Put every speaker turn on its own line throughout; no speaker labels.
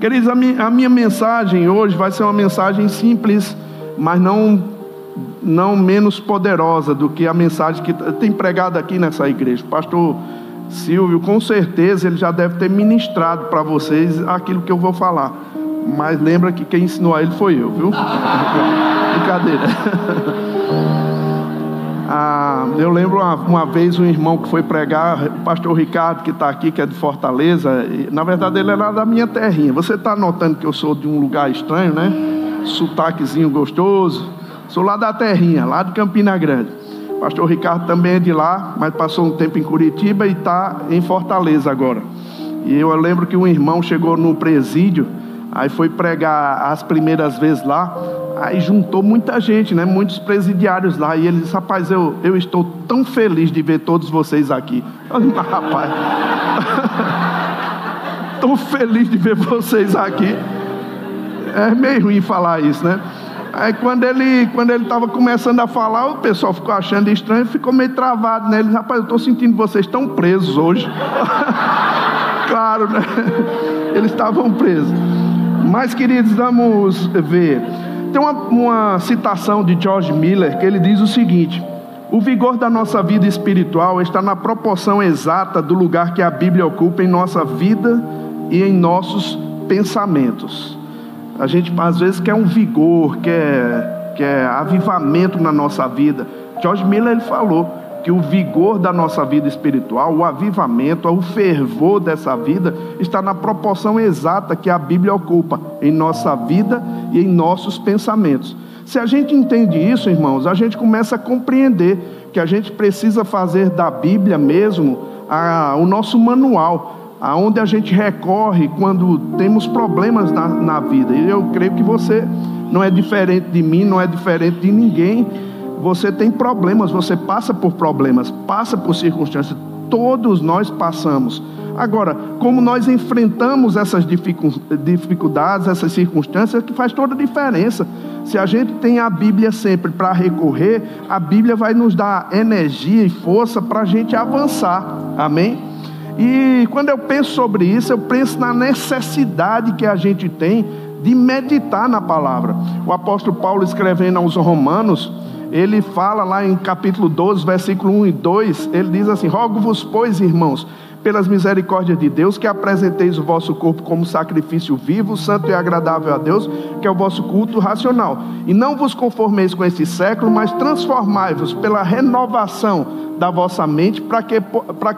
Queridos, a minha, a minha mensagem hoje vai ser uma mensagem simples, mas não, não menos poderosa do que a mensagem que tem pregado aqui nessa igreja. Pastor Silvio, com certeza ele já deve ter ministrado para vocês aquilo que eu vou falar. Mas lembra que quem ensinou a ele foi eu, viu? Brincadeira. Eu lembro uma, uma, vez um irmão que foi pregar, o pastor Ricardo, que está aqui, que é de Fortaleza. E, na verdade, ele era da minha terrinha. Você está notando que eu sou de um lugar estranho, né? Sotaquezinho gostoso. Sou lá da terrinha, lá de Campina Grande. O pastor Ricardo também é de lá, mas passou um tempo em Curitiba e está em Fortaleza agora. E eu lembro que um irmão chegou no presídio, aí foi pregar as primeiras vezes lá. Aí juntou muita gente, né? Muitos presidiários lá. E ele disse: Rapaz, eu, eu estou tão feliz de ver todos vocês aqui. Eu, rapaz, tão feliz de ver vocês aqui. É meio ruim falar isso, né? Aí quando ele quando ele estava começando a falar, o pessoal ficou achando estranho, ficou meio travado. Né? Rapaz, eu estou sentindo vocês tão presos hoje. claro, né? Eles estavam presos. Mas, queridos, vamos ver. Tem uma, uma citação de George Miller que ele diz o seguinte: O vigor da nossa vida espiritual está na proporção exata do lugar que a Bíblia ocupa em nossa vida e em nossos pensamentos. A gente às vezes quer um vigor, quer, quer avivamento na nossa vida. George Miller ele falou: que o vigor da nossa vida espiritual, o avivamento, o fervor dessa vida está na proporção exata que a Bíblia ocupa em nossa vida e em nossos pensamentos. Se a gente entende isso, irmãos, a gente começa a compreender que a gente precisa fazer da Bíblia mesmo a, o nosso manual, aonde a gente recorre quando temos problemas na, na vida. E eu creio que você não é diferente de mim, não é diferente de ninguém você tem problemas, você passa por problemas, passa por circunstâncias, todos nós passamos. Agora, como nós enfrentamos essas dificuldades, essas circunstâncias, que faz toda a diferença. Se a gente tem a Bíblia sempre para recorrer, a Bíblia vai nos dar energia e força para a gente avançar. Amém? E quando eu penso sobre isso, eu penso na necessidade que a gente tem de meditar na palavra. O apóstolo Paulo escrevendo aos Romanos, ele fala lá em capítulo 12, versículo 1 e 2, ele diz assim: Rogo-vos, pois, irmãos, pelas misericórdias de Deus, que apresenteis o vosso corpo como sacrifício vivo, santo e agradável a Deus, que é o vosso culto racional. E não vos conformeis com este século, mas transformai-vos pela renovação da vossa mente, para que,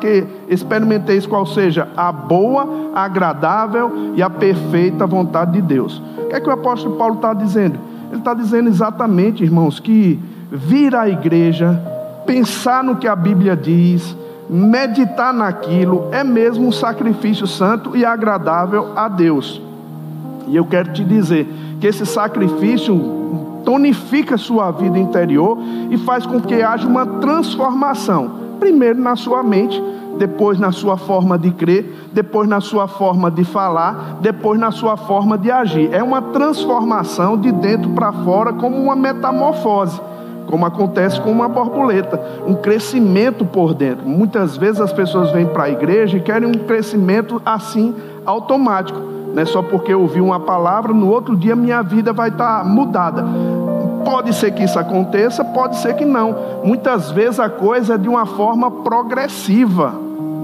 que experimenteis qual seja a boa, agradável e a perfeita vontade de Deus. O que é que o apóstolo Paulo está dizendo? Ele está dizendo exatamente, irmãos, que vir à igreja, pensar no que a Bíblia diz, meditar naquilo, é mesmo um sacrifício santo e agradável a Deus. E eu quero te dizer que esse sacrifício tonifica sua vida interior e faz com que haja uma transformação, primeiro na sua mente, depois na sua forma de crer, depois na sua forma de falar, depois na sua forma de agir. É uma transformação de dentro para fora, como uma metamorfose como acontece com uma borboleta, um crescimento por dentro. Muitas vezes as pessoas vêm para a igreja e querem um crescimento assim automático, né? Só porque eu ouvi uma palavra, no outro dia minha vida vai estar tá mudada. Pode ser que isso aconteça, pode ser que não. Muitas vezes a coisa é de uma forma progressiva.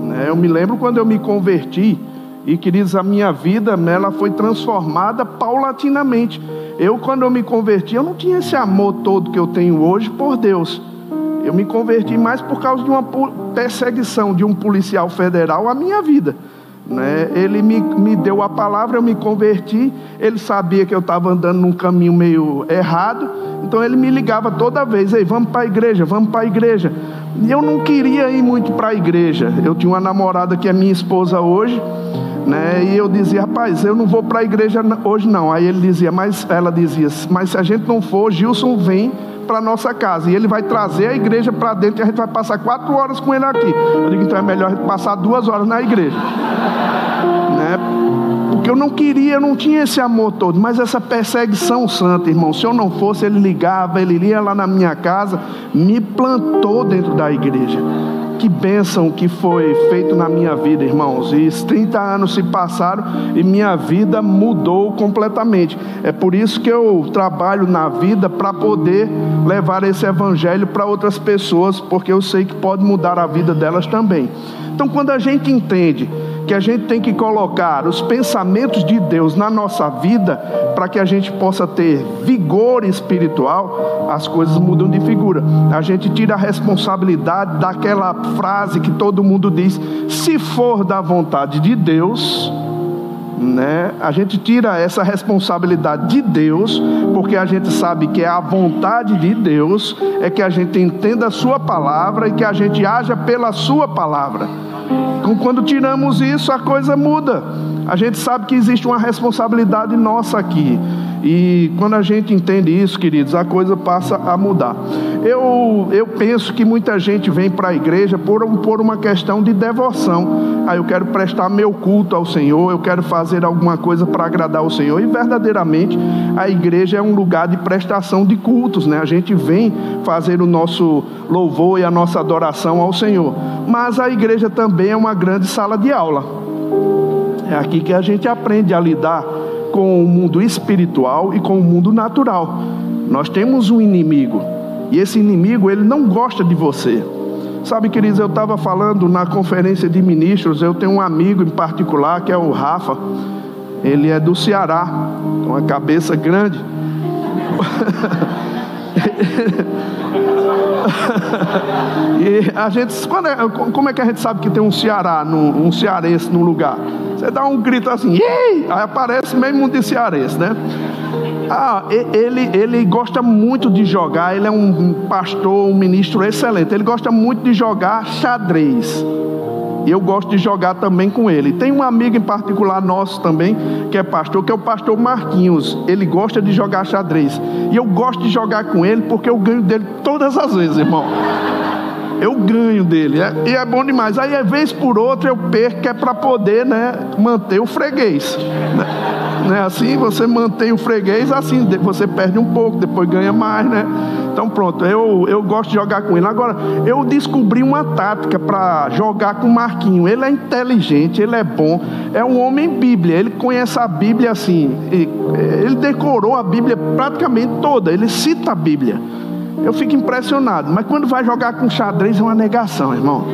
Né? Eu me lembro quando eu me converti e queridos, a minha vida ela foi transformada paulatinamente. Eu, quando eu me converti, eu não tinha esse amor todo que eu tenho hoje por Deus. Eu me converti mais por causa de uma perseguição de um policial federal à minha vida. Né? Ele me, me deu a palavra, eu me converti. Ele sabia que eu estava andando num caminho meio errado, então ele me ligava toda vez: Ei, vamos para a igreja, vamos para a igreja. E eu não queria ir muito para a igreja. Eu tinha uma namorada que é minha esposa hoje. Né? E eu dizia, rapaz, eu não vou para a igreja hoje não. Aí ele dizia, mas ela dizia, mas se a gente não for, Gilson vem para nossa casa e ele vai trazer a igreja para dentro e a gente vai passar quatro horas com ele aqui. Eu digo, então é melhor a gente passar duas horas na igreja, né? Porque eu não queria, eu não tinha esse amor todo, mas essa perseguição santa, irmão. Se eu não fosse, ele ligava, ele ia lá na minha casa, me plantou dentro da igreja que bênção que foi feito na minha vida, irmãos. E 30 anos se passaram e minha vida mudou completamente. É por isso que eu trabalho na vida para poder levar esse evangelho para outras pessoas, porque eu sei que pode mudar a vida delas também. Então, quando a gente entende que a gente tem que colocar os pensamentos de Deus na nossa vida para que a gente possa ter vigor espiritual, as coisas mudam de figura. A gente tira a responsabilidade daquela frase que todo mundo diz: se for da vontade de Deus, né? A gente tira essa responsabilidade de Deus, porque a gente sabe que é a vontade de Deus é que a gente entenda a sua palavra e que a gente haja pela sua palavra. Quando tiramos isso, a coisa muda. A gente sabe que existe uma responsabilidade nossa aqui. E quando a gente entende isso, queridos, a coisa passa a mudar. Eu, eu penso que muita gente vem para a igreja por, por uma questão de devoção. Ah, eu quero prestar meu culto ao Senhor, eu quero fazer alguma coisa para agradar ao Senhor. E verdadeiramente a igreja é um lugar de prestação de cultos, né? A gente vem fazer o nosso louvor e a nossa adoração ao Senhor. Mas a igreja também é uma grande sala de aula. É aqui que a gente aprende a lidar com o mundo espiritual e com o mundo natural. Nós temos um inimigo, e esse inimigo ele não gosta de você. Sabe, queridos, eu estava falando na conferência de ministros, eu tenho um amigo em particular que é o Rafa. Ele é do Ceará, uma cabeça grande. e a gente, é, como é que a gente sabe que tem um Ceará, um cearense num lugar? Você dá um grito assim, Ei! aí aparece mesmo um de cearense, né? Ah, ele, ele gosta muito de jogar, ele é um pastor, um ministro excelente. Ele gosta muito de jogar xadrez. E eu gosto de jogar também com ele. Tem um amigo em particular nosso também, que é pastor, que é o pastor Marquinhos. Ele gosta de jogar xadrez. E eu gosto de jogar com ele porque eu ganho dele todas as vezes, irmão. Eu ganho dele. É, e é bom demais. Aí, vez por outra, eu perco, é para poder né, manter o freguês. Né? né? Assim, você mantém o freguês, assim, você perde um pouco, depois ganha mais, né? Então pronto, eu, eu gosto de jogar com ele. Agora, eu descobri uma tática para jogar com o Marquinho. Ele é inteligente, ele é bom, é um homem Bíblia, ele conhece a Bíblia assim, ele decorou a Bíblia praticamente toda, ele cita a Bíblia. Eu fico impressionado, mas quando vai jogar com xadrez é uma negação, irmão.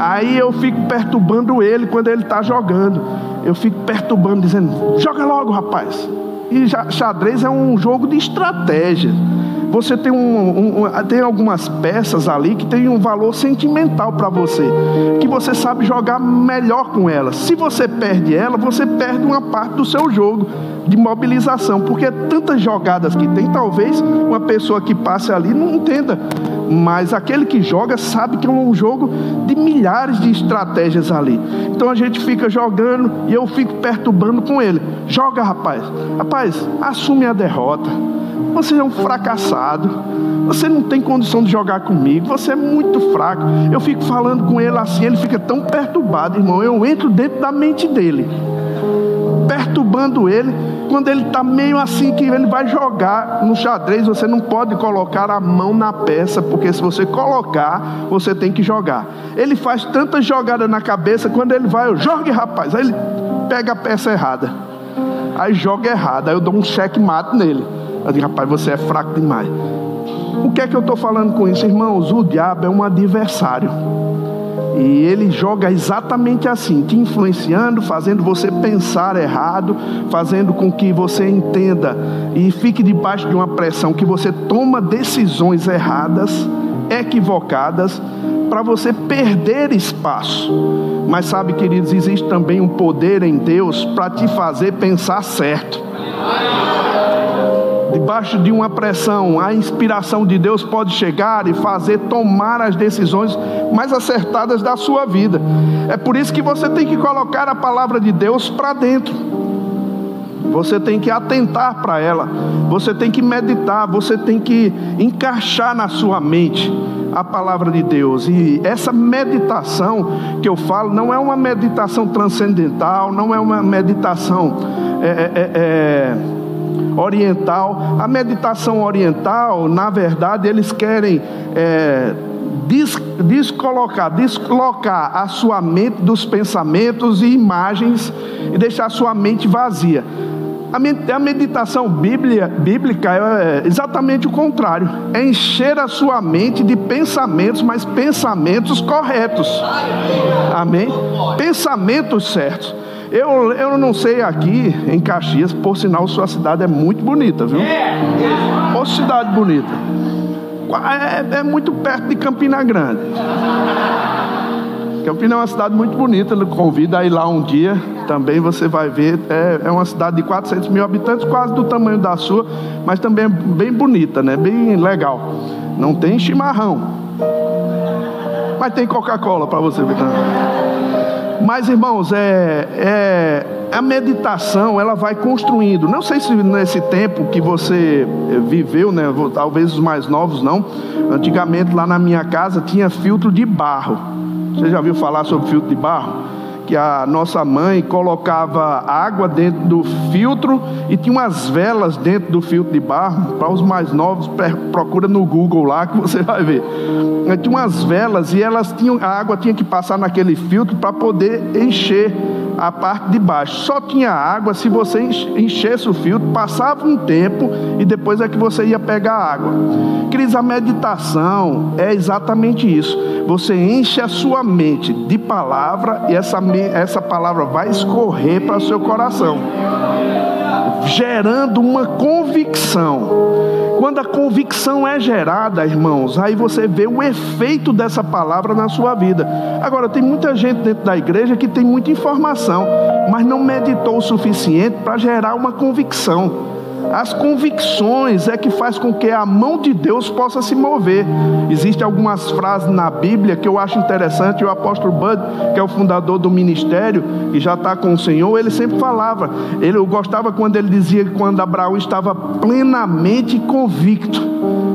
Aí eu fico perturbando ele quando ele está jogando. Eu fico perturbando, dizendo: joga logo, rapaz. E xadrez é um jogo de estratégia. Você tem, um, um, tem algumas peças ali que tem um valor sentimental para você, que você sabe jogar melhor com elas. Se você perde ela, você perde uma parte do seu jogo de mobilização, porque tantas jogadas que tem, talvez uma pessoa que passe ali não entenda, mas aquele que joga sabe que é um jogo de milhares de estratégias ali. Então a gente fica jogando e eu fico perturbando com ele. Joga, rapaz. Rapaz, assume a derrota. Você é um fracassado. Você não tem condição de jogar comigo. Você é muito fraco. Eu fico falando com ele assim, ele fica tão perturbado, irmão. Eu entro dentro da mente dele, perturbando ele. Quando ele está meio assim que ele vai jogar no xadrez, você não pode colocar a mão na peça, porque se você colocar, você tem que jogar. Ele faz tanta jogada na cabeça, quando ele vai, eu jogue, rapaz. Aí ele pega a peça errada. Aí joga errado. Aí eu dou um cheque mate nele. Eu digo, rapaz, você é fraco demais. O que é que eu estou falando com isso, irmãos? O diabo é um adversário. E ele joga exatamente assim, te influenciando, fazendo você pensar errado, fazendo com que você entenda e fique debaixo de uma pressão que você toma decisões erradas, equivocadas, para você perder espaço. Mas sabe, queridos, existe também um poder em Deus para te fazer pensar certo debaixo de uma pressão, a inspiração de Deus pode chegar e fazer tomar as decisões mais acertadas da sua vida. É por isso que você tem que colocar a palavra de Deus para dentro. Você tem que atentar para ela, você tem que meditar, você tem que encaixar na sua mente a palavra de Deus. E essa meditação que eu falo não é uma meditação transcendental, não é uma meditação. É, é, é, oriental. A meditação oriental, na verdade, eles querem é, des, descolocar, deslocar a sua mente dos pensamentos e imagens e deixar a sua mente vazia. A meditação bíblica é exatamente o contrário: é encher a sua mente de pensamentos, mas pensamentos corretos. Amém? Pensamentos certos. Eu, eu não sei aqui em Caxias, por sinal, sua cidade é muito bonita, viu? Ô cidade bonita. É, é muito perto de Campina Grande. Campina é uma cidade muito bonita, convida a ir lá um dia, também você vai ver. É, é uma cidade de 400 mil habitantes, quase do tamanho da sua, mas também é bem bonita, né? bem legal. Não tem chimarrão, mas tem Coca-Cola para você ver também. Mas irmãos, é, é, a meditação ela vai construindo. Não sei se nesse tempo que você viveu, né? Talvez os mais novos não. Antigamente lá na minha casa tinha filtro de barro. Você já viu falar sobre filtro de barro? Que a nossa mãe colocava água dentro do filtro e tinha umas velas dentro do filtro de barro. Para os mais novos, procura no Google lá que você vai ver. Tinha umas velas e elas tinham, a água tinha que passar naquele filtro para poder encher a parte de baixo. Só tinha água se você enchesse o filtro, passava um tempo e depois é que você ia pegar a água. Cris, a meditação é exatamente isso. Você enche a sua mente de palavra e essa, essa palavra vai escorrer para o seu coração, gerando uma convicção. Quando a convicção é gerada, irmãos, aí você vê o efeito dessa palavra na sua vida. Agora, tem muita gente dentro da igreja que tem muita informação, mas não meditou o suficiente para gerar uma convicção. As convicções é que faz com que a mão de Deus possa se mover. Existem algumas frases na Bíblia que eu acho interessante. O apóstolo Bud, que é o fundador do ministério e já está com o Senhor, ele sempre falava. Ele, eu gostava quando ele dizia que quando Abraão estava plenamente convicto.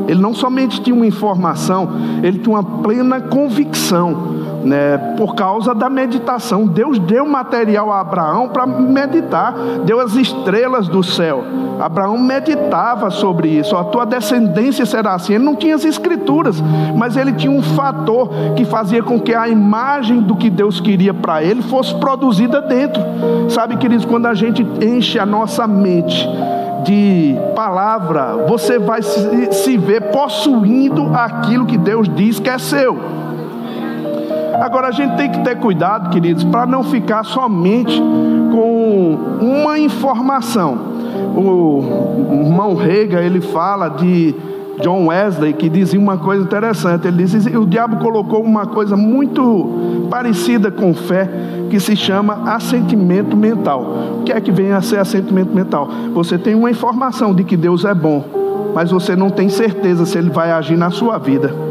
Ele não somente tinha uma informação, ele tinha uma plena convicção né, por causa da meditação. Deus deu material a Abraão para meditar, deu as estrelas do céu. Abraão meditava sobre isso. A tua descendência será assim. Ele não tinha as escrituras, mas ele tinha um fator que fazia com que a imagem do que Deus queria para ele fosse produzida dentro. Sabe, queridos, quando a gente enche a nossa mente de palavra, você vai se, se ver possuindo aquilo que Deus diz que é seu. Agora a gente tem que ter cuidado, queridos, para não ficar somente com uma informação. O irmão Rega, ele fala de John Wesley que dizia uma coisa interessante. Ele diz: o diabo colocou uma coisa muito parecida com fé, que se chama assentimento mental. O que é que vem a ser assentimento mental? Você tem uma informação de que Deus é bom, mas você não tem certeza se ele vai agir na sua vida.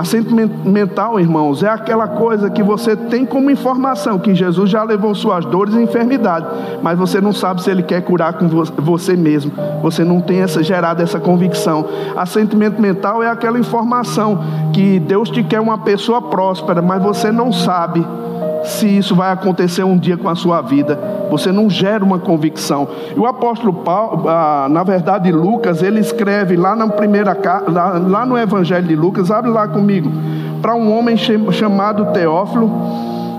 Assentimento mental, irmãos, é aquela coisa que você tem como informação que Jesus já levou suas dores e enfermidades, mas você não sabe se ele quer curar com você mesmo. Você não tem essa gerada essa convicção. Assentimento mental é aquela informação que Deus te quer uma pessoa próspera, mas você não sabe se isso vai acontecer um dia com a sua vida. Você não gera uma convicção. E o apóstolo Paulo, ah, na verdade, Lucas, ele escreve lá na primeira lá, lá no Evangelho de Lucas, abre lá comigo, para um homem chamado Teófilo.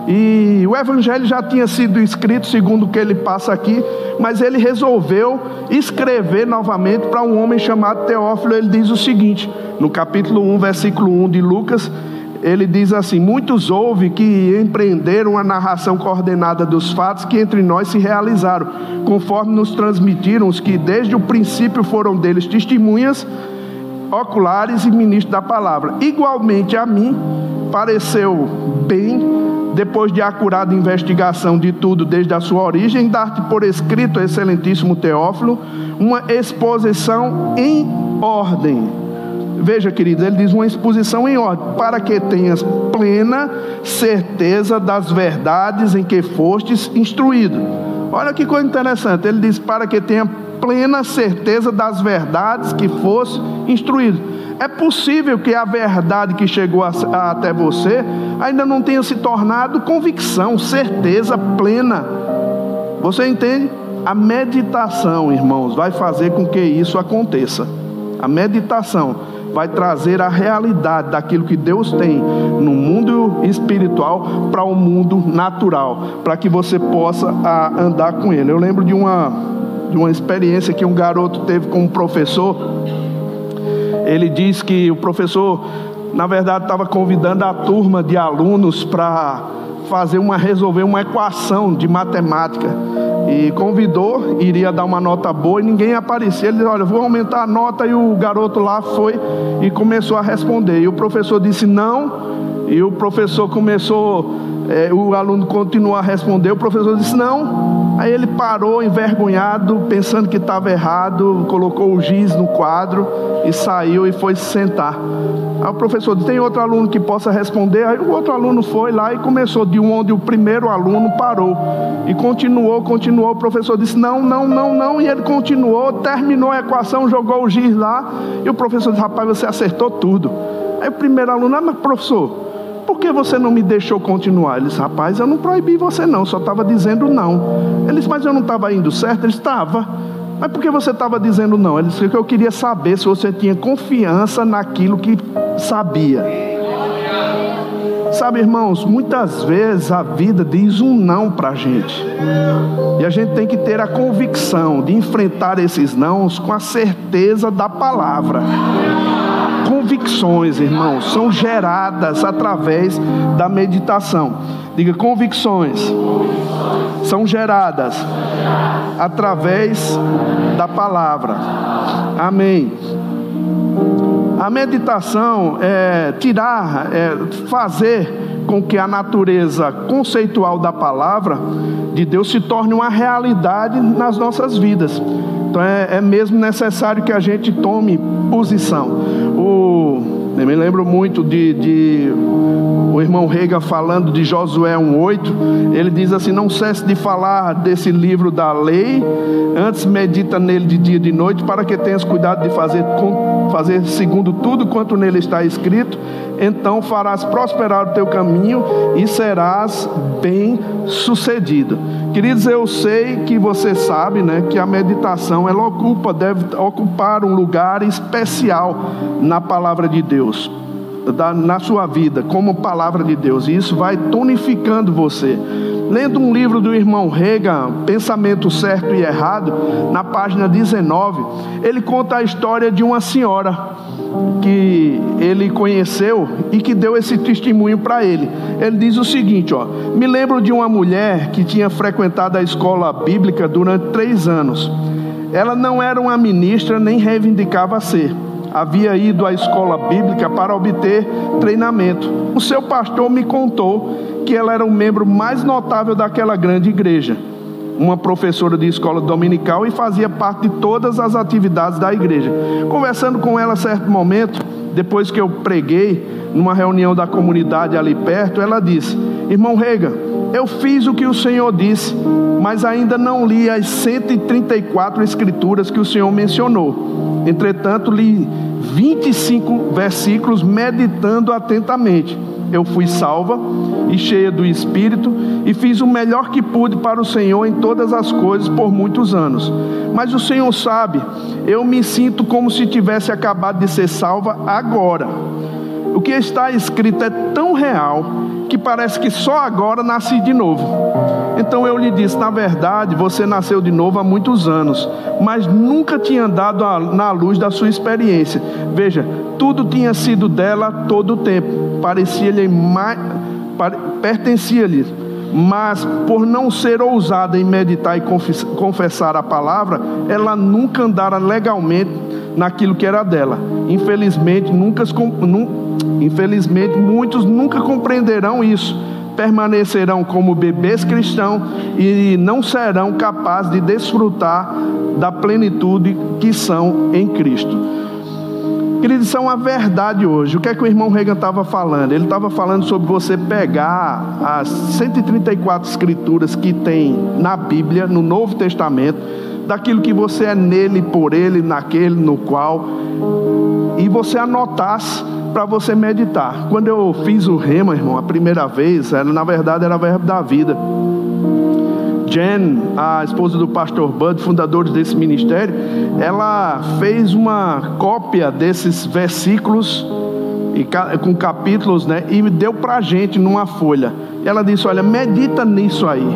E o evangelho já tinha sido escrito segundo o que ele passa aqui, mas ele resolveu escrever novamente para um homem chamado Teófilo. Ele diz o seguinte, no capítulo 1, versículo 1 de Lucas: ele diz assim: Muitos houve que empreenderam a narração coordenada dos fatos que entre nós se realizaram, conforme nos transmitiram os que desde o princípio foram deles testemunhas oculares e ministros da palavra. Igualmente a mim pareceu bem, depois de acurada investigação de tudo desde a sua origem, dar-te por escrito, excelentíssimo Teófilo, uma exposição em ordem Veja, querido, ele diz uma exposição em ordem, para que tenhas plena certeza das verdades em que fostes instruído. Olha que coisa interessante, ele diz para que tenha plena certeza das verdades que fosse instruído. É possível que a verdade que chegou a, a, até você ainda não tenha se tornado convicção, certeza plena. Você entende? A meditação, irmãos, vai fazer com que isso aconteça. A meditação vai trazer a realidade daquilo que Deus tem no mundo espiritual para o mundo natural, para que você possa a, andar com Ele. Eu lembro de uma, de uma experiência que um garoto teve com um professor. Ele diz que o professor, na verdade, estava convidando a turma de alunos para fazer uma resolver uma equação de matemática e convidou, iria dar uma nota boa e ninguém aparecia. Ele disse: Olha, vou aumentar a nota. E o garoto lá foi e começou a responder. E o professor disse: Não. E o professor começou, é, o aluno continuou a responder. O professor disse: Não. Aí ele parou, envergonhado, pensando que estava errado, colocou o giz no quadro e saiu e foi se sentar. Aí o professor disse: Tem outro aluno que possa responder? Aí o outro aluno foi lá e começou de onde o primeiro aluno parou. E continuou, continuou. O professor disse: Não, não, não, não. E ele continuou, terminou a equação, jogou o giz lá. E o professor disse: Rapaz, você acertou tudo. Aí o primeiro aluno: Ah, mas professor, por que você não me deixou continuar? Ele disse: Rapaz, eu não proibi você, não, só estava dizendo não. Ele disse: Mas eu não estava indo certo? Ele estava. Mas por que você estava dizendo não? Ele disse que eu queria saber se você tinha confiança naquilo que sabia. Sabe, irmãos, muitas vezes a vida diz um não para a gente. E a gente tem que ter a convicção de enfrentar esses nãos com a certeza da palavra. Convicções, irmãos, são geradas através da meditação. Diga convicções. São geradas através da palavra. Amém. A meditação é tirar, é fazer com que a natureza conceitual da palavra de Deus se torne uma realidade nas nossas vidas. Então é, é mesmo necessário que a gente tome posição. Eu me lembro muito de, de o irmão Rega falando de Josué 1,8, ele diz assim: Não cesse de falar desse livro da lei, antes medita nele de dia e de noite, para que tenhas cuidado de fazer, fazer segundo tudo quanto nele está escrito, então farás prosperar o teu caminho e serás bem sucedido. Queridos, eu sei que você sabe, né, que a meditação ela ocupa, deve ocupar um lugar especial na palavra de Deus da, na sua vida como palavra de Deus, e isso vai tonificando você. Lendo um livro do irmão Reagan, Pensamento Certo e Errado, na página 19, ele conta a história de uma senhora que ele conheceu e que deu esse testemunho para ele. Ele diz o seguinte: ó, me lembro de uma mulher que tinha frequentado a escola bíblica durante três anos. Ela não era uma ministra nem reivindicava ser havia ido à escola bíblica para obter treinamento. O seu pastor me contou que ela era o membro mais notável daquela grande igreja, uma professora de escola dominical e fazia parte de todas as atividades da igreja. Conversando com ela, certo momento, depois que eu preguei numa reunião da comunidade ali perto, ela disse: Irmão Rega, eu fiz o que o Senhor disse, mas ainda não li as 134 escrituras que o Senhor mencionou. Entretanto, li 25 versículos meditando atentamente. Eu fui salva e cheia do Espírito e fiz o melhor que pude para o Senhor em todas as coisas por muitos anos. Mas o Senhor sabe, eu me sinto como se tivesse acabado de ser salva agora. O que está escrito é tão real que parece que só agora nasci de novo. Então eu lhe disse: na verdade, você nasceu de novo há muitos anos, mas nunca tinha andado na luz da sua experiência. Veja, tudo tinha sido dela todo o tempo, parecia-lhe mais, pertencia-lhe, mas por não ser ousada em meditar e confessar a palavra, ela nunca andara legalmente naquilo que era dela. Infelizmente, nunca, infelizmente muitos nunca compreenderão isso. Permanecerão como bebês cristãos e não serão capazes de desfrutar da plenitude que são em Cristo. Queridos, isso é uma verdade hoje. O que é que o irmão Reagan estava falando? Ele estava falando sobre você pegar as 134 escrituras que tem na Bíblia, no Novo Testamento, daquilo que você é nele, por ele, naquele, no qual, e você anotasse para você meditar. Quando eu fiz o rema, irmão, a primeira vez, era, na verdade era verbo da vida. Jen, a esposa do pastor Bud, fundadores desse ministério, ela fez uma cópia desses versículos e com capítulos, né? E deu para gente numa folha. Ela disse: Olha, medita nisso aí.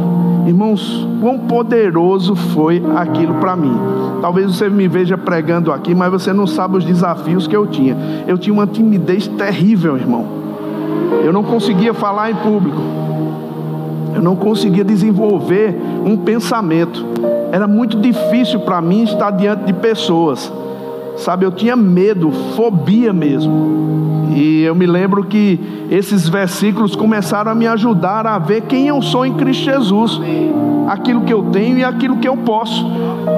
Irmãos, quão poderoso foi aquilo para mim. Talvez você me veja pregando aqui, mas você não sabe os desafios que eu tinha. Eu tinha uma timidez terrível, irmão. Eu não conseguia falar em público. Eu não conseguia desenvolver um pensamento. Era muito difícil para mim estar diante de pessoas. Sabe, eu tinha medo, fobia mesmo. E eu me lembro que esses versículos começaram a me ajudar a ver quem eu sou em Cristo Jesus, aquilo que eu tenho e aquilo que eu posso.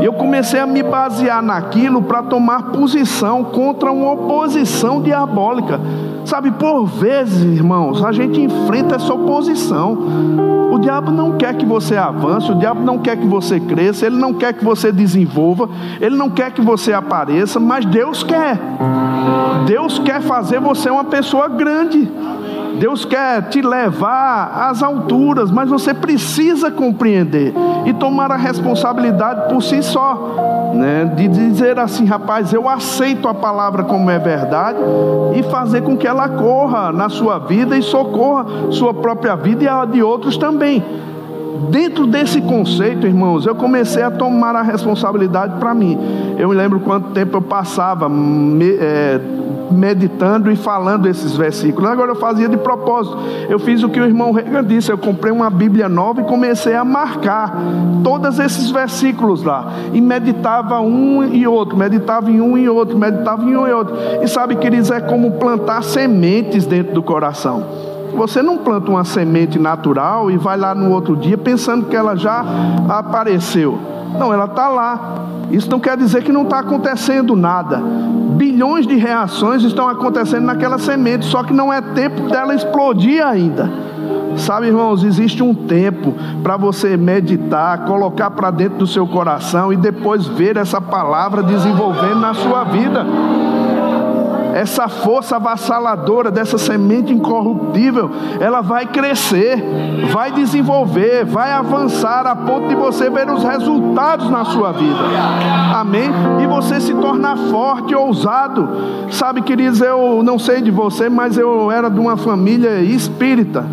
E eu comecei a me basear naquilo para tomar posição contra uma oposição diabólica. Sabe, por vezes, irmãos, a gente enfrenta essa oposição. O diabo não quer que você avance, o diabo não quer que você cresça, ele não quer que você desenvolva, ele não quer que você apareça, mas Deus quer. Deus quer fazer você uma pessoa grande. Deus quer te levar às alturas, mas você precisa compreender e tomar a responsabilidade por si só, né? De dizer assim, rapaz, eu aceito a palavra como é verdade e fazer com que ela corra na sua vida e socorra sua própria vida e a de outros também. Dentro desse conceito, irmãos, eu comecei a tomar a responsabilidade para mim. Eu me lembro quanto tempo eu passava me, é, meditando e falando esses versículos. Agora eu fazia de propósito. Eu fiz o que o irmão Regan disse. Eu comprei uma Bíblia nova e comecei a marcar todos esses versículos lá. E meditava um e outro, meditava em um e outro, meditava em um e outro. E sabe, queridos, é como plantar sementes dentro do coração. Você não planta uma semente natural e vai lá no outro dia pensando que ela já apareceu. Não, ela está lá. Isso não quer dizer que não está acontecendo nada. Bilhões de reações estão acontecendo naquela semente, só que não é tempo dela explodir ainda. Sabe, irmãos, existe um tempo para você meditar, colocar para dentro do seu coração e depois ver essa palavra desenvolvendo na sua vida essa força avassaladora dessa semente incorruptível, ela vai crescer, vai desenvolver, vai avançar a ponto de você ver os resultados na sua vida. Amém? E você se tornar forte, ousado. Sabe, queridos, eu não sei de você, mas eu era de uma família espírita,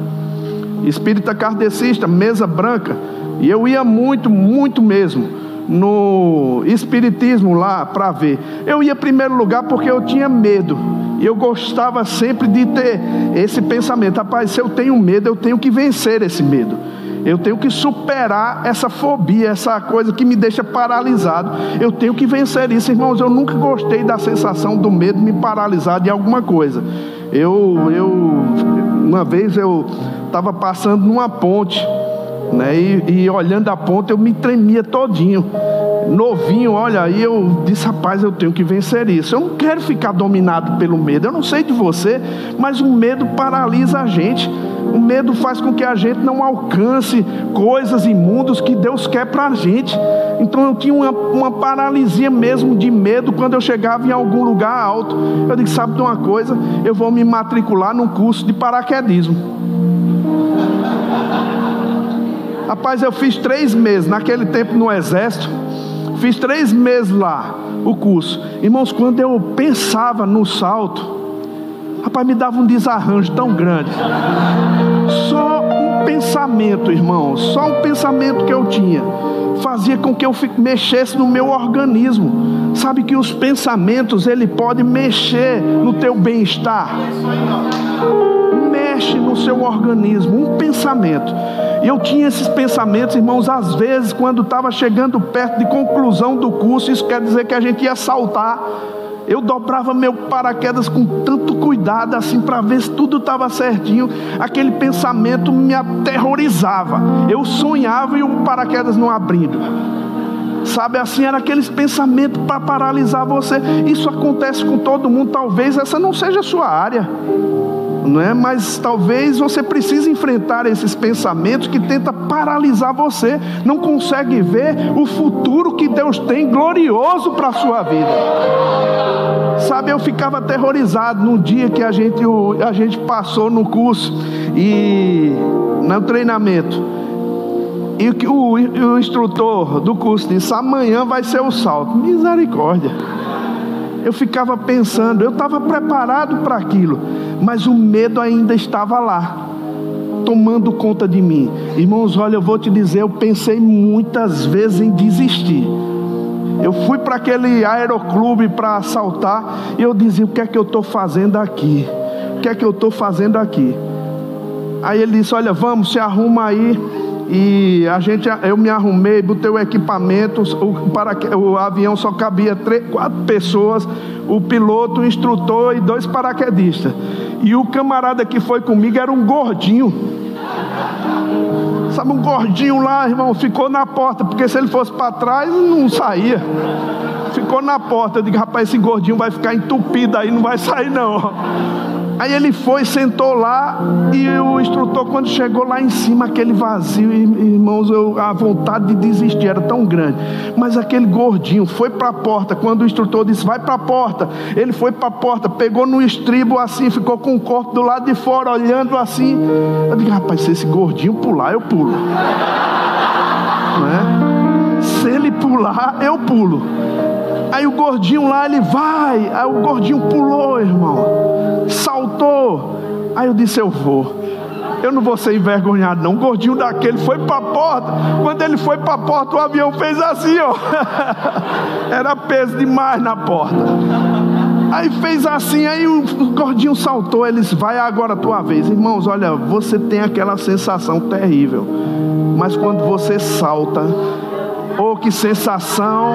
espírita kardecista, mesa branca, e eu ia muito, muito mesmo no espiritismo lá para ver. Eu ia em primeiro lugar porque eu tinha medo. E eu gostava sempre de ter esse pensamento: rapaz, se eu tenho medo, eu tenho que vencer esse medo. Eu tenho que superar essa fobia, essa coisa que me deixa paralisado. Eu tenho que vencer isso, irmãos. Eu nunca gostei da sensação do medo me paralisar de alguma coisa. Eu, eu uma vez eu estava passando numa ponte né? E, e, olhando a ponta eu me tremia todinho. Novinho, olha, aí eu disse, rapaz, eu tenho que vencer isso. Eu não quero ficar dominado pelo medo. Eu não sei de você, mas o medo paralisa a gente. O medo faz com que a gente não alcance coisas imundas que Deus quer para a gente. Então eu tinha uma, uma, paralisia mesmo de medo quando eu chegava em algum lugar alto. Eu disse: sabe de uma coisa? Eu vou me matricular num curso de paraquedismo. Rapaz, eu fiz três meses, naquele tempo no exército, fiz três meses lá o curso. Irmãos, quando eu pensava no salto, rapaz, me dava um desarranjo tão grande. Só um pensamento, irmãos, só um pensamento que eu tinha, fazia com que eu mexesse no meu organismo. Sabe que os pensamentos, ele pode mexer no teu bem-estar. Mexe no seu organismo, um pensamento. E eu tinha esses pensamentos, irmãos, às vezes, quando estava chegando perto de conclusão do curso, isso quer dizer que a gente ia saltar. Eu dobrava meu paraquedas com tanto cuidado, assim, para ver se tudo estava certinho. Aquele pensamento me aterrorizava. Eu sonhava e o paraquedas não abrindo. Sabe assim, era aqueles pensamentos para paralisar você. Isso acontece com todo mundo. Talvez essa não seja a sua área não é? Mas talvez você precise enfrentar esses pensamentos que tenta paralisar você, não consegue ver o futuro que Deus tem glorioso para a sua vida. Sabe, eu ficava aterrorizado no dia que a gente, a gente passou no curso e no treinamento. E o, o instrutor do curso disse: amanhã vai ser o salto. Misericórdia. Eu ficava pensando, eu estava preparado para aquilo, mas o medo ainda estava lá, tomando conta de mim. Irmãos, olha, eu vou te dizer, eu pensei muitas vezes em desistir. Eu fui para aquele aeroclube para assaltar e eu dizia: o que é que eu estou fazendo aqui? O que é que eu estou fazendo aqui? Aí ele disse: Olha, vamos, se arruma aí. E a gente, eu me arrumei, botei o equipamento. O, para, o avião só cabia três, quatro pessoas: o piloto, o instrutor e dois paraquedistas. E o camarada que foi comigo era um gordinho. Sabe, um gordinho lá, irmão, ficou na porta, porque se ele fosse para trás, não saía. Ficou na porta. Eu digo, rapaz, esse gordinho vai ficar entupido aí, não vai sair não. Aí ele foi, sentou lá, e o instrutor, quando chegou lá em cima, aquele vazio, irmãos, eu, a vontade de desistir era tão grande. Mas aquele gordinho foi para a porta, quando o instrutor disse, vai para a porta, ele foi para a porta, pegou no estribo assim, ficou com o corpo do lado de fora, olhando assim. Eu digo, rapaz, se esse gordinho pular, eu pulo. Não é? Se ele pular, eu pulo. Aí o gordinho lá, ele vai. Aí o gordinho pulou, irmão. Saltou. Aí eu disse: Eu vou. Eu não vou ser envergonhado, não. O gordinho daquele foi para a porta. Quando ele foi para a porta, o avião fez assim, ó. Era peso demais na porta. Aí fez assim, aí o gordinho saltou. Eles, vai agora a tua vez. Irmãos, olha, você tem aquela sensação terrível. Mas quando você salta, Oh, que sensação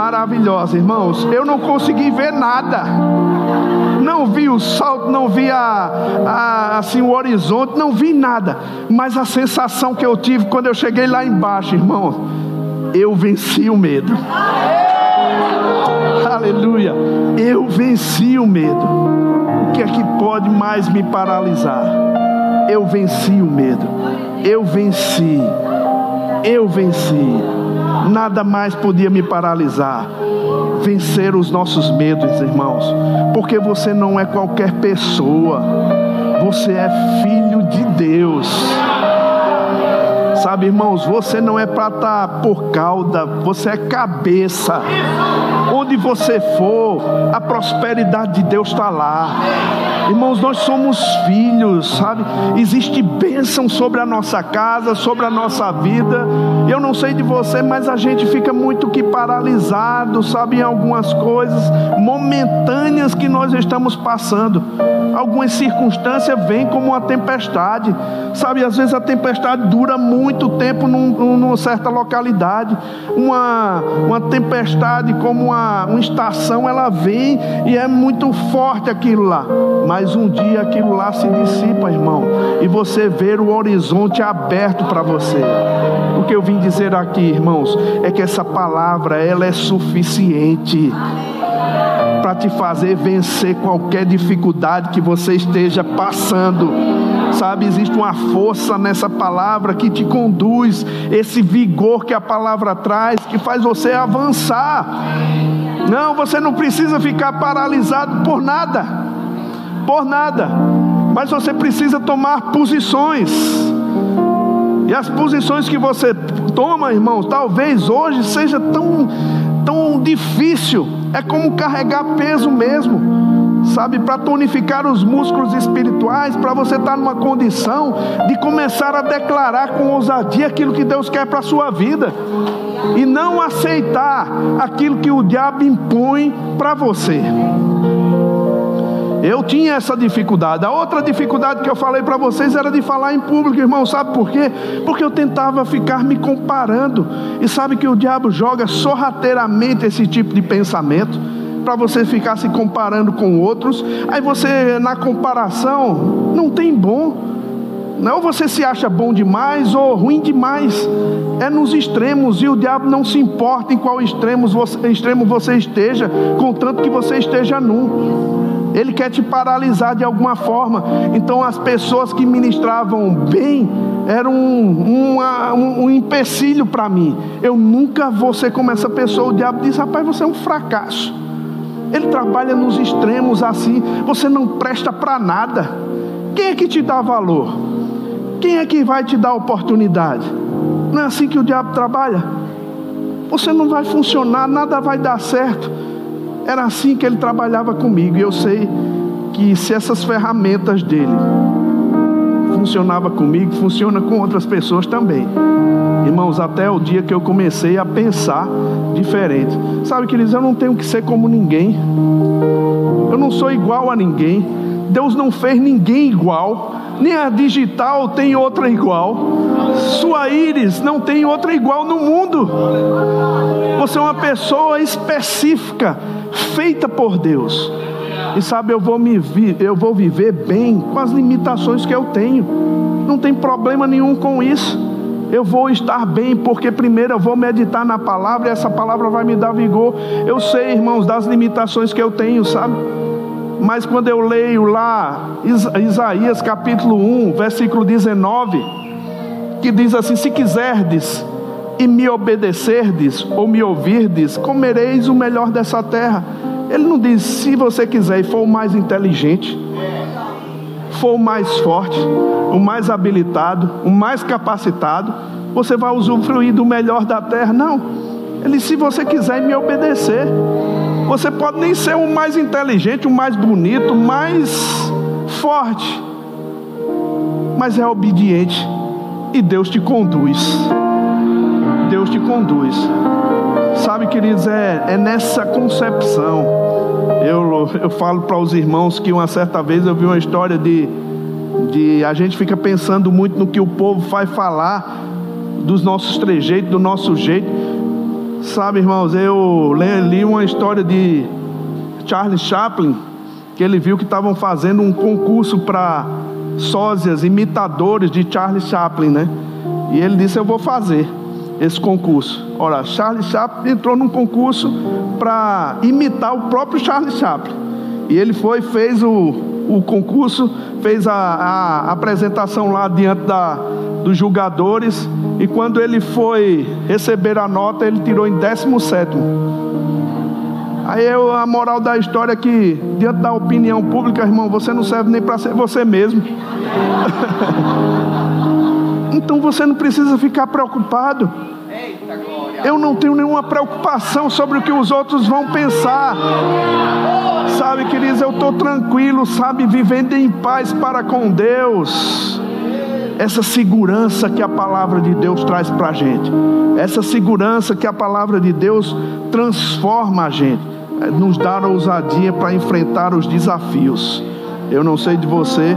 maravilhosa, irmãos. Eu não consegui ver nada. Não vi o salto, não vi a, a, assim o horizonte, não vi nada. Mas a sensação que eu tive quando eu cheguei lá embaixo, irmão, eu venci o medo. Aleluia. Eu venci o medo. O que é que pode mais me paralisar? Eu venci o medo. Eu venci eu venci. Nada mais podia me paralisar. Vencer os nossos medos, irmãos, porque você não é qualquer pessoa, você é filho de Deus. Sabe, irmãos, você não é para estar tá por cauda, você é cabeça. Onde você for, a prosperidade de Deus está lá. Irmãos, nós somos filhos, sabe? Existe bênção sobre a nossa casa, sobre a nossa vida. Eu não sei de você, mas a gente fica muito que paralisado, sabe, em algumas coisas momentâneas que nós estamos passando. Algumas circunstâncias vêm como uma tempestade, sabe? Às vezes a tempestade dura muito tempo num, numa certa localidade. Uma, uma tempestade, como uma, uma estação, ela vem e é muito forte aquilo lá. Mas um dia aquilo lá se dissipa, irmão, e você vê o horizonte aberto para você. O que eu vim dizer aqui, irmãos, é que essa palavra ela é suficiente para te fazer vencer qualquer dificuldade que você esteja passando. Sabe, existe uma força nessa palavra que te conduz, esse vigor que a palavra traz, que faz você avançar. Não, você não precisa ficar paralisado por nada por nada, mas você precisa tomar posições. E as posições que você toma, irmãos, talvez hoje seja tão, tão difícil. É como carregar peso mesmo, sabe? Para tonificar os músculos espirituais, para você estar numa condição de começar a declarar com ousadia aquilo que Deus quer para a sua vida. E não aceitar aquilo que o diabo impõe para você. Eu tinha essa dificuldade. A outra dificuldade que eu falei para vocês era de falar em público, irmão. Sabe por quê? Porque eu tentava ficar me comparando. E sabe que o diabo joga sorrateiramente esse tipo de pensamento para você ficar se comparando com outros. Aí você, na comparação, não tem bom. Não você se acha bom demais ou ruim demais. É nos extremos e o diabo não se importa em qual extremo você, extremo você esteja, contanto que você esteja num. Ele quer te paralisar de alguma forma. Então as pessoas que ministravam bem eram um, um, um empecilho para mim. Eu nunca vou ser como essa pessoa. O diabo diz: rapaz, você é um fracasso. Ele trabalha nos extremos assim. Você não presta para nada. Quem é que te dá valor? Quem é que vai te dar oportunidade? Não é assim que o diabo trabalha. Você não vai funcionar, nada vai dar certo. Era assim que ele trabalhava comigo. E eu sei que se essas ferramentas dele funcionava comigo, funciona com outras pessoas também. Irmãos, até o dia que eu comecei a pensar diferente. Sabe, queridos, eu não tenho que ser como ninguém. Eu não sou igual a ninguém. Deus não fez ninguém igual. Nem a digital tem outra igual. Sua íris não tem outra igual no mundo. Você é uma pessoa específica, feita por Deus. E sabe, eu vou, me eu vou viver bem com as limitações que eu tenho. Não tem problema nenhum com isso. Eu vou estar bem, porque primeiro eu vou meditar na palavra e essa palavra vai me dar vigor. Eu sei, irmãos, das limitações que eu tenho, sabe? Mas quando eu leio lá Isaías capítulo 1, versículo 19, que diz assim: Se quiserdes e me obedecerdes ou me ouvirdes, comereis o melhor dessa terra. Ele não diz se você quiser e for o mais inteligente, for o mais forte, o mais habilitado, o mais capacitado, você vai usufruir do melhor da terra. Não. Ele, se você quiser me obedecer, você pode nem ser o mais inteligente, o mais bonito, o mais forte, mas é obediente e Deus te conduz. Deus te conduz. Sabe, queridos, é, é nessa concepção. Eu, eu falo para os irmãos que uma certa vez eu vi uma história de, de a gente fica pensando muito no que o povo vai falar dos nossos trejeitos, do nosso jeito. Sabe, irmãos, eu li uma história de Charles Chaplin, que ele viu que estavam fazendo um concurso para sósias, imitadores de Charles Chaplin, né? E ele disse: Eu vou fazer esse concurso. Ora, Charles Chaplin entrou num concurso para imitar o próprio Charles Chaplin. E ele foi, fez o, o concurso, fez a, a apresentação lá diante da, dos julgadores. E quando ele foi receber a nota, ele tirou em 17. Aí eu, a moral da história é que, diante da opinião pública, irmão, você não serve nem para ser você mesmo. então você não precisa ficar preocupado. Eu não tenho nenhuma preocupação sobre o que os outros vão pensar. Sabe, queridos, eu estou tranquilo, sabe, vivendo em paz para com Deus. Essa segurança que a palavra de Deus traz para a gente, essa segurança que a palavra de Deus transforma a gente, é, nos dá ousadia para enfrentar os desafios. Eu não sei de você,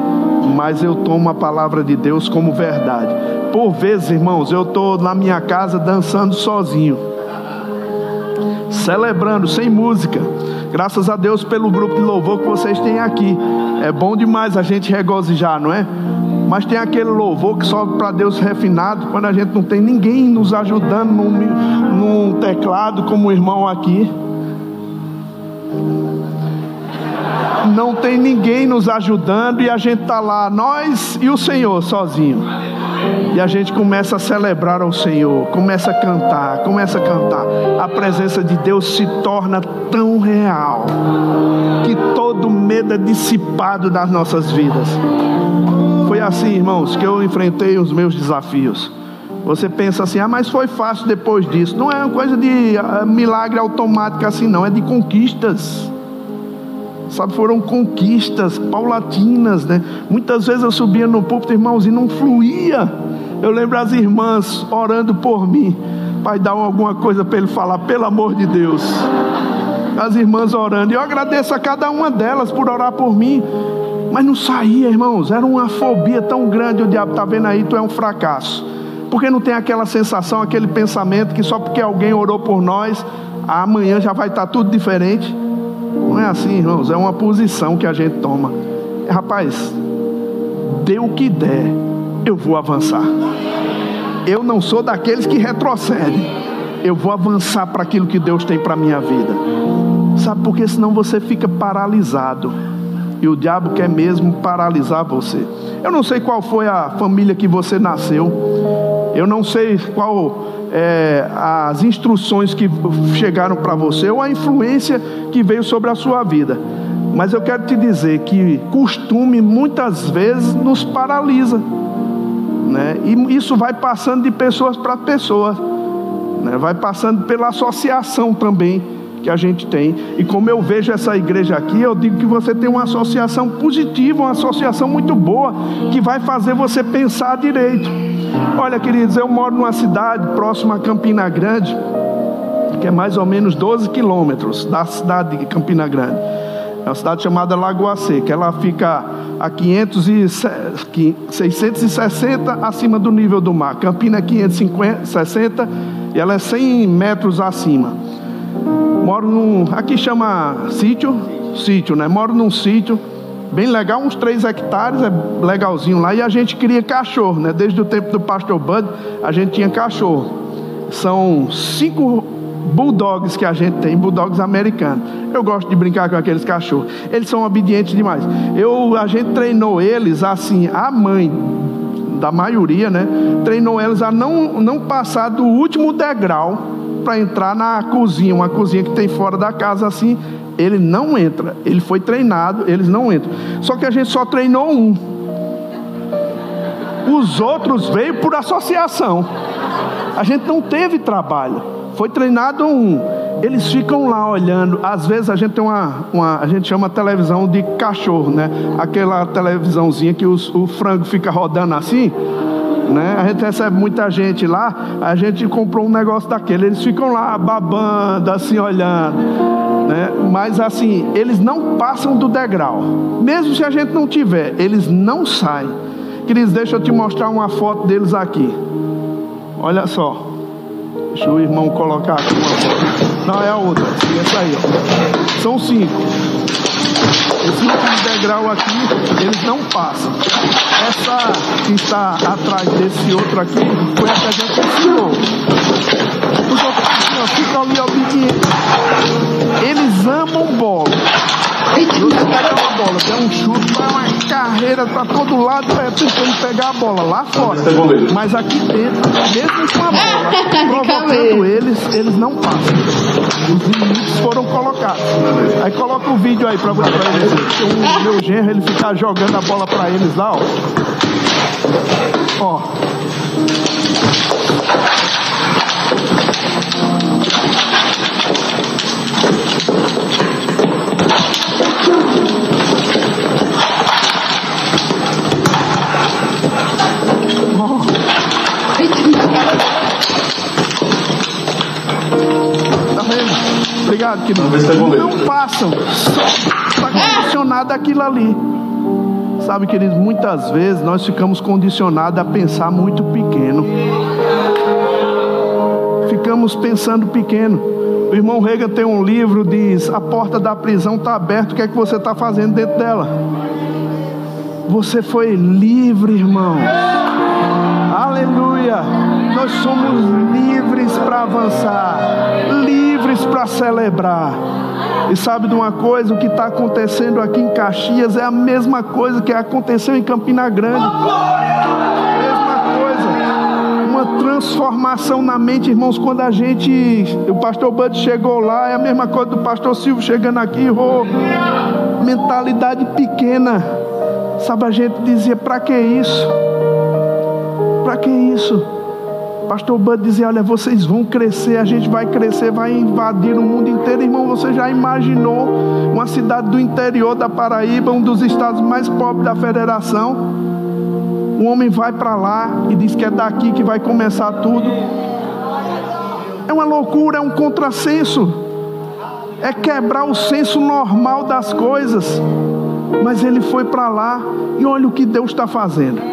mas eu tomo a palavra de Deus como verdade. Por vezes, irmãos, eu estou na minha casa dançando sozinho, celebrando, sem música. Graças a Deus pelo grupo de louvor que vocês têm aqui. É bom demais a gente regozijar, não é? Mas tem aquele louvor que sobe para Deus refinado, quando a gente não tem ninguém nos ajudando num, num teclado, como o irmão aqui. Não tem ninguém nos ajudando e a gente está lá, nós e o Senhor sozinho. E a gente começa a celebrar ao Senhor, começa a cantar, começa a cantar. A presença de Deus se torna tão real que todo medo é dissipado das nossas vidas. Assim, irmãos, que eu enfrentei os meus desafios. Você pensa assim, ah, mas foi fácil depois disso. Não é uma coisa de uh, milagre automático assim, não, é de conquistas. Sabe, foram conquistas paulatinas, né? Muitas vezes eu subia no púlpito, irmãos, e não fluía. Eu lembro as irmãs orando por mim. Pai, dá alguma coisa para ele falar, pelo amor de Deus. As irmãs orando. E eu agradeço a cada uma delas por orar por mim. Mas não saía, irmãos. Era uma fobia tão grande. O diabo está vendo aí, tu é um fracasso. Porque não tem aquela sensação, aquele pensamento que só porque alguém orou por nós, amanhã já vai estar tá tudo diferente. Não é assim, irmãos, é uma posição que a gente toma. Rapaz, dê o que der, eu vou avançar. Eu não sou daqueles que retrocedem. Eu vou avançar para aquilo que Deus tem para minha vida. Sabe por que senão você fica paralisado. E o diabo quer mesmo paralisar você. Eu não sei qual foi a família que você nasceu. Eu não sei qual é, as instruções que chegaram para você ou a influência que veio sobre a sua vida. Mas eu quero te dizer que costume muitas vezes nos paralisa. Né? E isso vai passando de pessoas para pessoas, né? vai passando pela associação também que a gente tem. E como eu vejo essa igreja aqui, eu digo que você tem uma associação positiva, uma associação muito boa, que vai fazer você pensar direito. Olha, queridos, eu moro numa cidade próxima a Campina Grande, que é mais ou menos 12 quilômetros da cidade de Campina Grande. É uma cidade chamada Lagoa Seca. Ela fica a 500 e 660 acima do nível do mar. Campina é 560 e ela é 100 metros acima. Moro num. Aqui chama sítio. Sítio, né? Moro num sítio bem legal, uns 3 hectares, é legalzinho lá. E a gente cria cachorro, né? Desde o tempo do pastor Bud, a gente tinha cachorro. São cinco bulldogs que a gente tem, bulldogs americanos. Eu gosto de brincar com aqueles cachorros. Eles são obedientes demais. Eu, a gente treinou eles assim, a mãe da maioria, né? Treinou eles a não, não passar do último degrau para entrar na cozinha, uma cozinha que tem fora da casa assim. Ele não entra. Ele foi treinado, eles não entram. Só que a gente só treinou um. Os outros veio por associação. A gente não teve trabalho. Foi treinado um. Eles ficam lá olhando. Às vezes a gente tem uma, uma a gente chama televisão de cachorro, né? Aquela televisãozinha que os, o frango fica rodando assim. Né? A gente recebe muita gente lá, a gente comprou um negócio daquele, eles ficam lá babando, assim, olhando. Né? Mas assim, eles não passam do degrau. Mesmo se a gente não tiver, eles não saem. Queridos, deixa eu te mostrar uma foto deles aqui. Olha só. Deixa o irmão colocar aqui uma foto. Não, é a outra. Essa aí, ó. São cinco. Esse último degrau aqui, eles não passam. Essa que está atrás desse outro aqui foi a que a gente ensinou. Os outros assim, ficam ali obedientes. Eles amam bola. Você pega uma bola, tem um chute, vai uma carreira para todo lado, é tentando pegar a bola lá fora. Mas aqui dentro, mesmo com a bola, provocando eles, eles não passam. Os limites foram colocados. Aí coloca o vídeo aí para vocês. O meu genro, ele ficar jogando a bola para eles lá, ó. Ó. Obrigado, querido. Não passam. Está condicionado aquilo ali. Sabe, queridos, muitas vezes nós ficamos condicionados a pensar muito pequeno. Ficamos pensando pequeno. O irmão Rega tem um livro, diz: A porta da prisão está aberta, o que é que você está fazendo dentro dela? Você foi livre, irmãos. Aleluia. Nós somos livres para avançar, livres para celebrar. E sabe de uma coisa? O que está acontecendo aqui em Caxias é a mesma coisa que aconteceu em Campina Grande. Mesma coisa. Uma transformação na mente, irmãos. Quando a gente, o pastor Bud chegou lá, é a mesma coisa do pastor Silvio chegando aqui. Oh, mentalidade pequena. Sabe, a gente dizia: para que isso? Para que isso? Pastor Bud dizia: Olha, vocês vão crescer, a gente vai crescer, vai invadir o mundo inteiro. Irmão, você já imaginou uma cidade do interior da Paraíba, um dos estados mais pobres da federação? Um homem vai para lá e diz que é daqui que vai começar tudo. É uma loucura, é um contrassenso. É quebrar o senso normal das coisas. Mas ele foi para lá e olha o que Deus está fazendo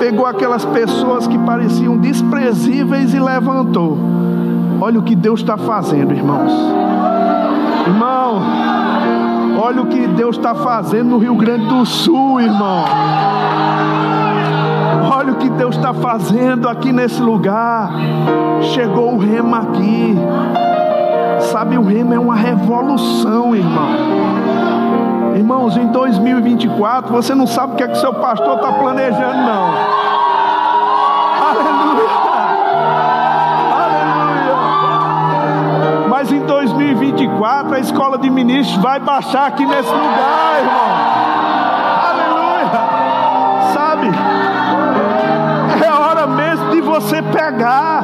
pegou aquelas pessoas que pareciam desprezíveis e levantou. Olha o que Deus está fazendo, irmãos. Irmão, olha o que Deus está fazendo no Rio Grande do Sul, irmão. Olha o que Deus está fazendo aqui nesse lugar. Chegou o rema aqui. Sabe, o rema é uma revolução, irmão. Irmãos, em 2024, você não sabe o que é que seu pastor está planejando, não. Aleluia! Aleluia! Mas em 2024, a escola de ministros vai baixar aqui nesse lugar, irmão. Aleluia! Sabe? É você pegar.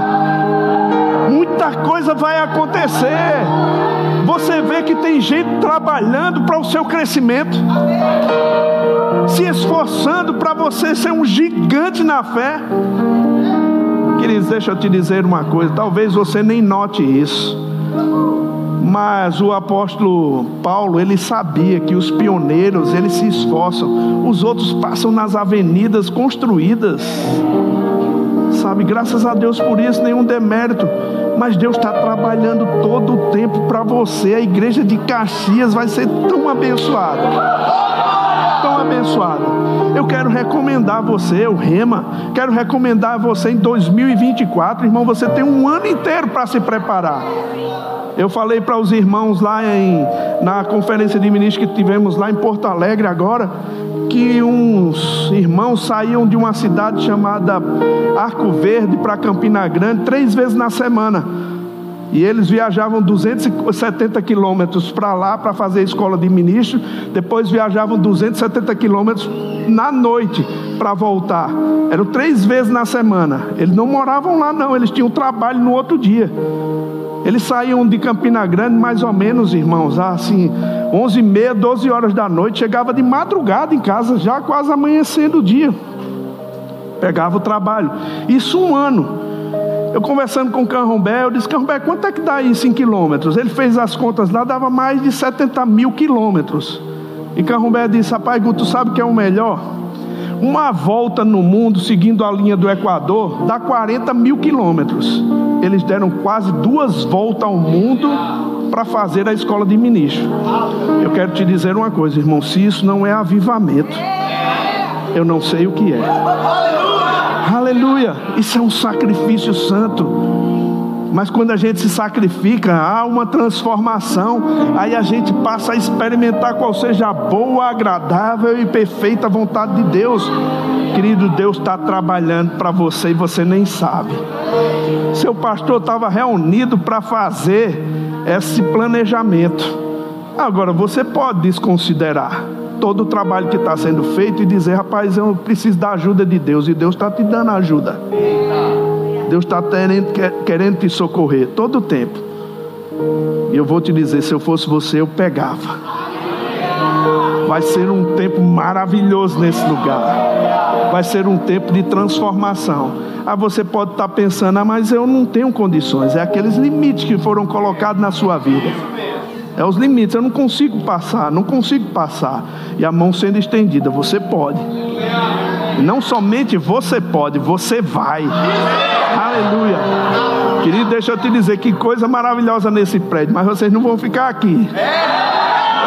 Muita coisa vai acontecer. Você vê que tem gente trabalhando para o seu crescimento, se esforçando para você ser um gigante na fé. Queridos, deixa eu te dizer uma coisa, talvez você nem note isso. Mas o apóstolo Paulo, ele sabia que os pioneiros, eles se esforçam, os outros passam nas avenidas construídas. Sabe, graças a Deus por isso, nenhum demérito. Mas Deus está trabalhando todo o tempo para você. A igreja de Caxias vai ser tão abençoada. Tão abençoada. Eu quero recomendar você, o Rema, quero recomendar você em 2024, irmão, você tem um ano inteiro para se preparar. Eu falei para os irmãos lá em, na conferência de ministros que tivemos lá em Porto Alegre agora, que uns irmãos saíam de uma cidade chamada Arco Verde para Campina Grande três vezes na semana. E eles viajavam 270 quilômetros para lá para fazer a escola de ministro, depois viajavam 270 quilômetros na noite para voltar. Eram três vezes na semana. Eles não moravam lá, não, eles tinham trabalho no outro dia. Eles saíam de Campina Grande, mais ou menos, irmãos, assim, 11 e meia, 12 horas da noite, chegava de madrugada em casa, já quase amanhecendo o dia. Pegava o trabalho. Isso um ano. Eu conversando com o Canrombé, eu disse, Canrombé, quanto é que dá isso em quilômetros? Ele fez as contas lá, dava mais de 70 mil quilômetros. E Canrombé disse, rapaz, Guto, sabe que é o melhor? Uma volta no mundo, seguindo a linha do Equador, dá 40 mil quilômetros. Eles deram quase duas voltas ao mundo para fazer a escola de ministro. Eu quero te dizer uma coisa, irmão: se isso não é avivamento, eu não sei o que é. Aleluia! Isso é um sacrifício santo. Mas quando a gente se sacrifica, há uma transformação. Aí a gente passa a experimentar qual seja a boa, agradável e perfeita vontade de Deus. Querido, Deus está trabalhando para você e você nem sabe. Seu pastor estava reunido para fazer esse planejamento. Agora você pode desconsiderar todo o trabalho que está sendo feito e dizer, rapaz, eu preciso da ajuda de Deus e Deus está te dando ajuda. Deus está querendo, te socorrer todo o tempo. E eu vou te dizer: se eu fosse você, eu pegava. Vai ser um tempo maravilhoso nesse lugar. Vai ser um tempo de transformação. Ah, você pode estar pensando, ah, mas eu não tenho condições. É aqueles limites que foram colocados na sua vida. É os limites, eu não consigo passar, não consigo passar. E a mão sendo estendida, você pode. Não somente você pode, você vai. Aleluia. Querido, deixa eu te dizer que coisa maravilhosa nesse prédio, mas vocês não vão ficar aqui.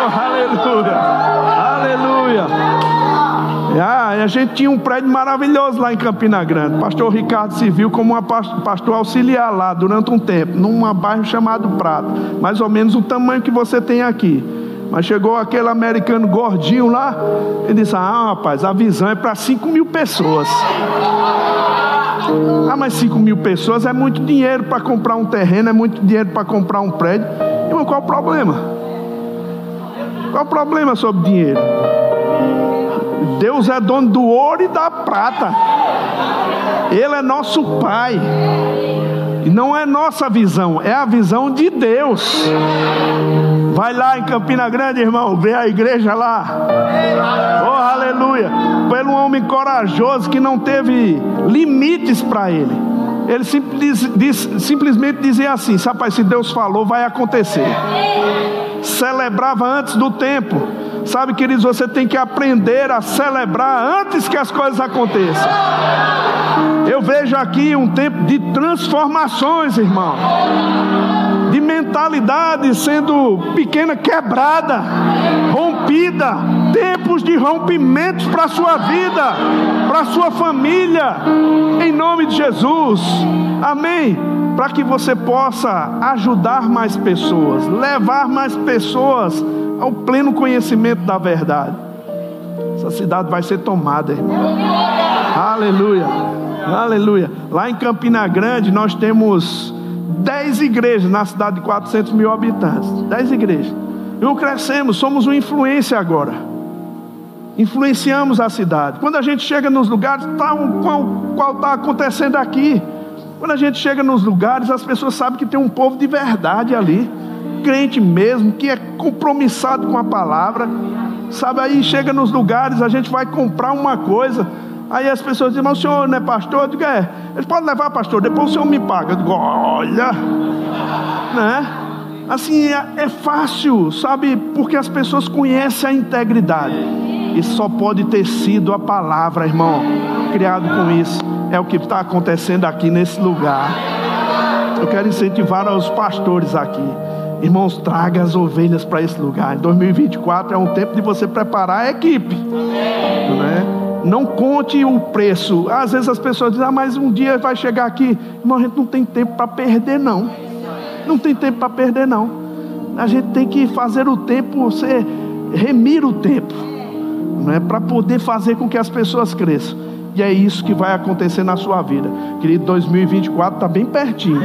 Oh, aleluia. Aleluia. Ah, a gente tinha um prédio maravilhoso lá em Campina Grande. Pastor Ricardo se viu como uma pastor auxiliar lá durante um tempo, num bairro chamado Prata. Mais ou menos o tamanho que você tem aqui. Mas chegou aquele americano gordinho lá e disse: Ah, rapaz, a visão é para 5 mil pessoas. Ah, mas 5 mil pessoas é muito dinheiro para comprar um terreno, é muito dinheiro para comprar um prédio. Irmão, qual o problema? Qual o problema sobre dinheiro? Deus é dono do ouro e da prata. Ele é nosso Pai. E não é nossa visão, é a visão de Deus. Vai lá em Campina Grande, irmão, vê a igreja lá. Oh, aleluia. Pelo homem corajoso que não teve limites para ele. Ele simples, diz, simplesmente dizia assim: rapaz, se Deus falou, vai acontecer. Celebrava antes do tempo. Sabe, queridos, você tem que aprender a celebrar antes que as coisas aconteçam. Eu vejo aqui um tempo de transformações, irmão. De mentalidade sendo pequena, quebrada, rompida. Tempos de rompimentos para a sua vida, para a sua família. Em nome de Jesus. Amém para que você possa ajudar mais pessoas, levar mais pessoas ao pleno conhecimento da verdade. Essa cidade vai ser tomada, irmão. Aleluia. Aleluia. Lá em Campina Grande nós temos 10 igrejas na cidade de 400 mil habitantes. 10 igrejas. E crescemos, somos uma influência agora. Influenciamos a cidade. Quando a gente chega nos lugares, tá, qual está acontecendo aqui? Quando a gente chega nos lugares, as pessoas sabem que tem um povo de verdade ali, crente mesmo, que é compromissado com a palavra. Sabe, aí chega nos lugares, a gente vai comprar uma coisa, aí as pessoas dizem, mas o senhor não é pastor? Eu digo, é. Eles podem levar, pastor, depois o senhor me paga. Eu digo, olha, né? Assim, é, é fácil, sabe, porque as pessoas conhecem a integridade. E só pode ter sido a palavra, irmão, criado com isso. É o que está acontecendo aqui nesse lugar. Eu quero incentivar os pastores aqui. Irmãos, traga as ovelhas para esse lugar. Em 2024 é um tempo de você preparar a equipe. Né? Não conte o preço. Às vezes as pessoas dizem, ah, mas um dia vai chegar aqui. Irmão, a gente não tem tempo para perder, não. Não tem tempo para perder, não. A gente tem que fazer o tempo, você remir o tempo, né? para poder fazer com que as pessoas cresçam. E é isso que vai acontecer na sua vida. Querido, 2024 está bem pertinho.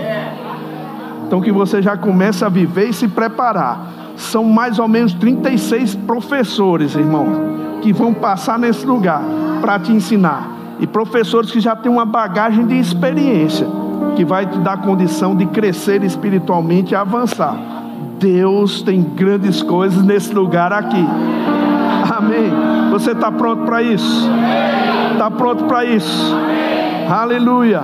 Então que você já comece a viver e se preparar. São mais ou menos 36 professores, irmão, que vão passar nesse lugar para te ensinar. E professores que já têm uma bagagem de experiência, que vai te dar condição de crescer espiritualmente e avançar. Deus tem grandes coisas nesse lugar aqui. Amém. Você está pronto para isso? Está pronto para isso? Aleluia.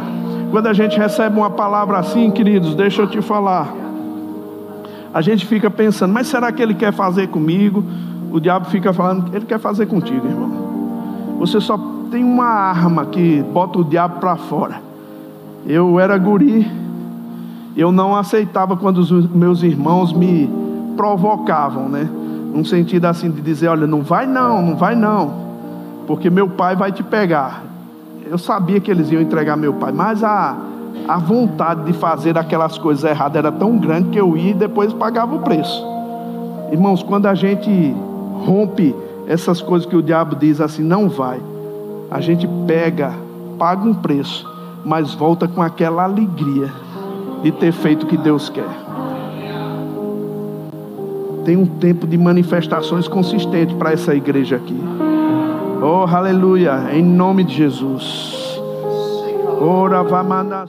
Quando a gente recebe uma palavra assim, queridos, deixa eu te falar. A gente fica pensando, mas será que ele quer fazer comigo? O diabo fica falando, ele quer fazer contigo, irmão. Você só tem uma arma que bota o diabo para fora. Eu era guri, eu não aceitava quando os meus irmãos me provocavam, né? Num sentido assim de dizer, olha, não vai não, não vai não, porque meu pai vai te pegar eu sabia que eles iam entregar meu pai, mas a, a vontade de fazer aquelas coisas erradas era tão grande que eu ia e depois pagava o preço. Irmãos, quando a gente rompe essas coisas que o diabo diz assim, não vai, a gente pega, paga um preço, mas volta com aquela alegria de ter feito o que Deus quer. Tem um tempo de manifestações consistente para essa igreja aqui. Oh, aleluia, em nome de Jesus. Ora, vamana.